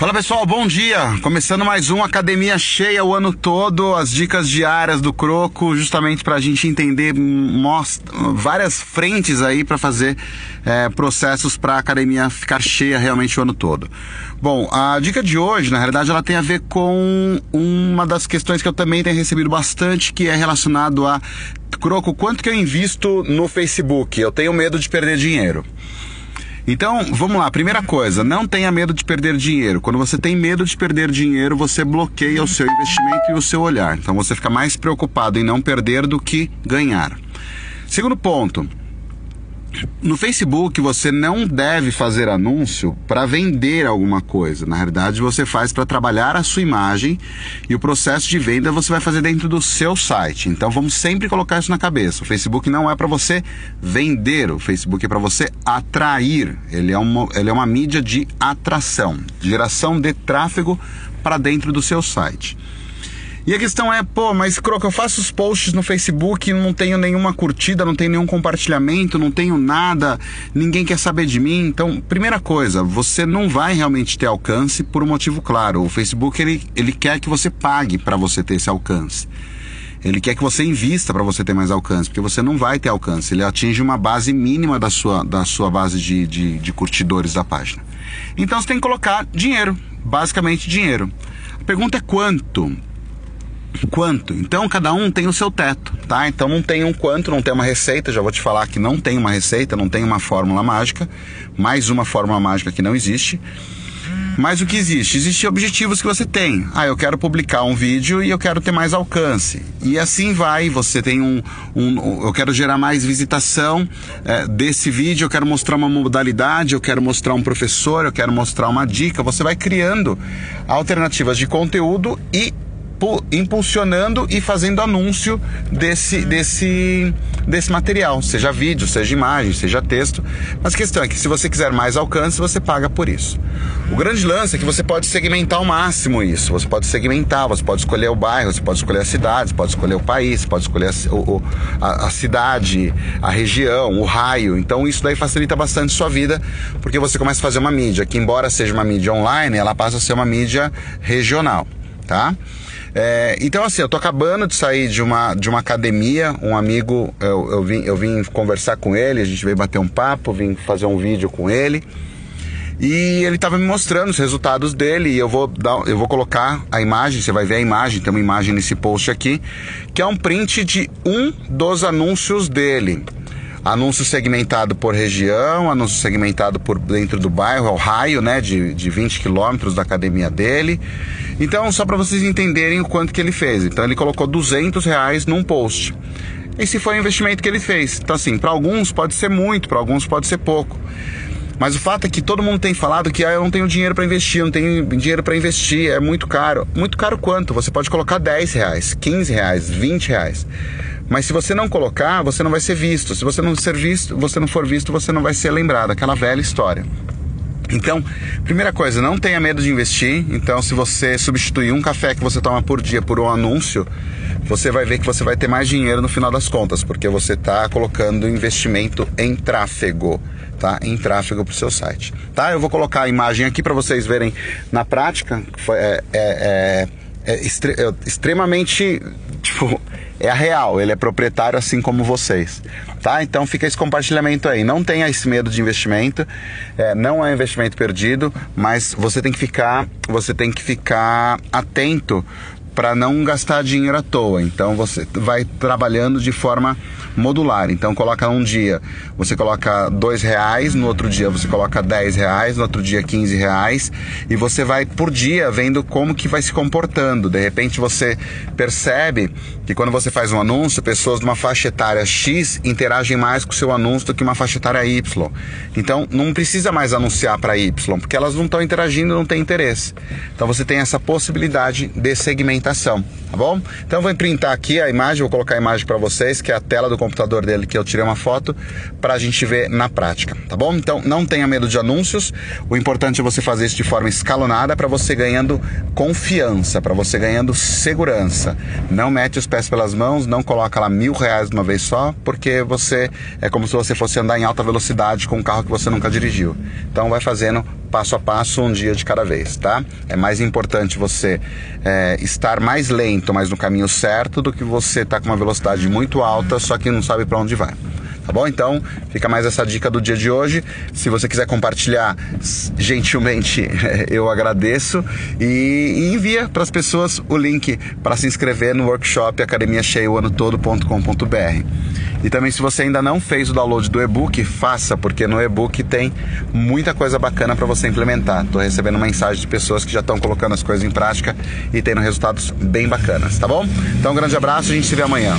Fala pessoal, bom dia! Começando mais um Academia Cheia o ano todo, as dicas diárias do Croco, justamente para a gente entender mostra, várias frentes aí para fazer é, processos para a academia ficar cheia realmente o ano todo. Bom, a dica de hoje, na realidade, ela tem a ver com uma das questões que eu também tenho recebido bastante, que é relacionado a Croco, quanto que eu invisto no Facebook? Eu tenho medo de perder dinheiro. Então, vamos lá. Primeira coisa, não tenha medo de perder dinheiro. Quando você tem medo de perder dinheiro, você bloqueia o seu investimento e o seu olhar. Então, você fica mais preocupado em não perder do que ganhar. Segundo ponto, no Facebook você não deve fazer anúncio para vender alguma coisa. Na realidade, você faz para trabalhar a sua imagem e o processo de venda você vai fazer dentro do seu site. Então vamos sempre colocar isso na cabeça. O Facebook não é para você vender, o Facebook é para você atrair. Ele é, uma, ele é uma mídia de atração, geração de tráfego para dentro do seu site. E a questão é, pô, mas Croco, eu faço os posts no Facebook, não tenho nenhuma curtida, não tenho nenhum compartilhamento, não tenho nada, ninguém quer saber de mim. Então, primeira coisa, você não vai realmente ter alcance por um motivo claro. O Facebook ele, ele quer que você pague para você ter esse alcance. Ele quer que você invista para você ter mais alcance, porque você não vai ter alcance. Ele atinge uma base mínima da sua, da sua base de, de, de curtidores da página. Então você tem que colocar dinheiro, basicamente dinheiro. A pergunta é quanto? Quanto. Então cada um tem o seu teto, tá? Então não tem um quanto, não tem uma receita. Já vou te falar que não tem uma receita, não tem uma fórmula mágica. Mais uma fórmula mágica que não existe. Mas o que existe? Existem objetivos que você tem. Ah, eu quero publicar um vídeo e eu quero ter mais alcance. E assim vai. Você tem um. um eu quero gerar mais visitação é, desse vídeo, eu quero mostrar uma modalidade, eu quero mostrar um professor, eu quero mostrar uma dica. Você vai criando alternativas de conteúdo e impulsionando e fazendo anúncio desse, desse, desse material, seja vídeo, seja imagem, seja texto. Mas a questão é que se você quiser mais alcance, você paga por isso. O grande lance é que você pode segmentar ao máximo isso. Você pode segmentar, você pode escolher o bairro, você pode escolher a cidade, você pode escolher o país, você pode escolher a, o, a, a cidade, a região, o raio. Então isso daí facilita bastante sua vida, porque você começa a fazer uma mídia que, embora seja uma mídia online, ela passa a ser uma mídia regional, tá? É, então, assim, eu tô acabando de sair de uma, de uma academia. Um amigo, eu, eu, vim, eu vim conversar com ele, a gente veio bater um papo, vim fazer um vídeo com ele. E ele estava me mostrando os resultados dele e eu vou dar, eu vou colocar a imagem, você vai ver a imagem, tem uma imagem nesse post aqui, que é um print de um dos anúncios dele. Anúncio segmentado por região, anúncio segmentado por dentro do bairro, é o raio, né, de, de 20 quilômetros da academia dele. Então, só para vocês entenderem o quanto que ele fez. Então, ele colocou 200 reais num post. Esse foi o investimento que ele fez. Então, assim, para alguns pode ser muito, para alguns pode ser pouco. Mas o fato é que todo mundo tem falado que ah, eu não tenho dinheiro para investir, não tenho dinheiro para investir, é muito caro. Muito caro quanto? Você pode colocar 10 reais, 15 reais, 20 reais. Mas se você não colocar, você não vai ser visto. Se você não ser visto, você não for visto, você não vai ser lembrado. Aquela velha história. Então, primeira coisa, não tenha medo de investir. Então, se você substituir um café que você toma por dia por um anúncio, você vai ver que você vai ter mais dinheiro no final das contas, porque você está colocando investimento em tráfego, tá? Em tráfego para o seu site, tá? Eu vou colocar a imagem aqui para vocês verem na prática. É, é, é, é, extre extremamente, tipo, é a real, ele é proprietário assim como vocês, tá? Então fica esse compartilhamento aí. Não tenha esse medo de investimento, é, não é um investimento perdido, mas você tem que ficar, você tem que ficar atento para não gastar dinheiro à toa. Então você vai trabalhando de forma modular. Então coloca um dia, você coloca dois reais, no outro dia você coloca dez reais, no outro dia quinze reais e você vai por dia vendo como que vai se comportando. De repente você percebe que quando você faz um anúncio, pessoas de uma faixa etária X interagem mais com o seu anúncio do que uma faixa etária Y. Então não precisa mais anunciar para Y, porque elas não estão interagindo, não têm interesse. Então você tem essa possibilidade de segmentação, tá bom? Então vou printar aqui a imagem, vou colocar a imagem para vocês, que é a tela do computador dele que eu tirei uma foto para a gente ver na prática, tá bom? Então não tenha medo de anúncios. O importante é você fazer isso de forma escalonada para você ganhando confiança, para você ganhando segurança. Não mete os pés pelas mãos, não coloca lá mil reais de uma vez só, porque você é como se você fosse andar em alta velocidade com um carro que você nunca dirigiu. Então vai fazendo passo a passo, um dia de cada vez, tá? É mais importante você é, estar mais lento, mas no caminho certo, do que você estar tá com uma velocidade muito alta, só que não sabe para onde vai. Tá bom? Então, fica mais essa dica do dia de hoje. Se você quiser compartilhar, gentilmente eu agradeço e envia para as pessoas o link para se inscrever no workshop Academia ano todo.com.br. E também, se você ainda não fez o download do e-book, faça, porque no e-book tem muita coisa bacana para você implementar. Estou recebendo mensagem de pessoas que já estão colocando as coisas em prática e tendo resultados bem bacanas, tá bom? Então, um grande abraço, a gente se vê amanhã.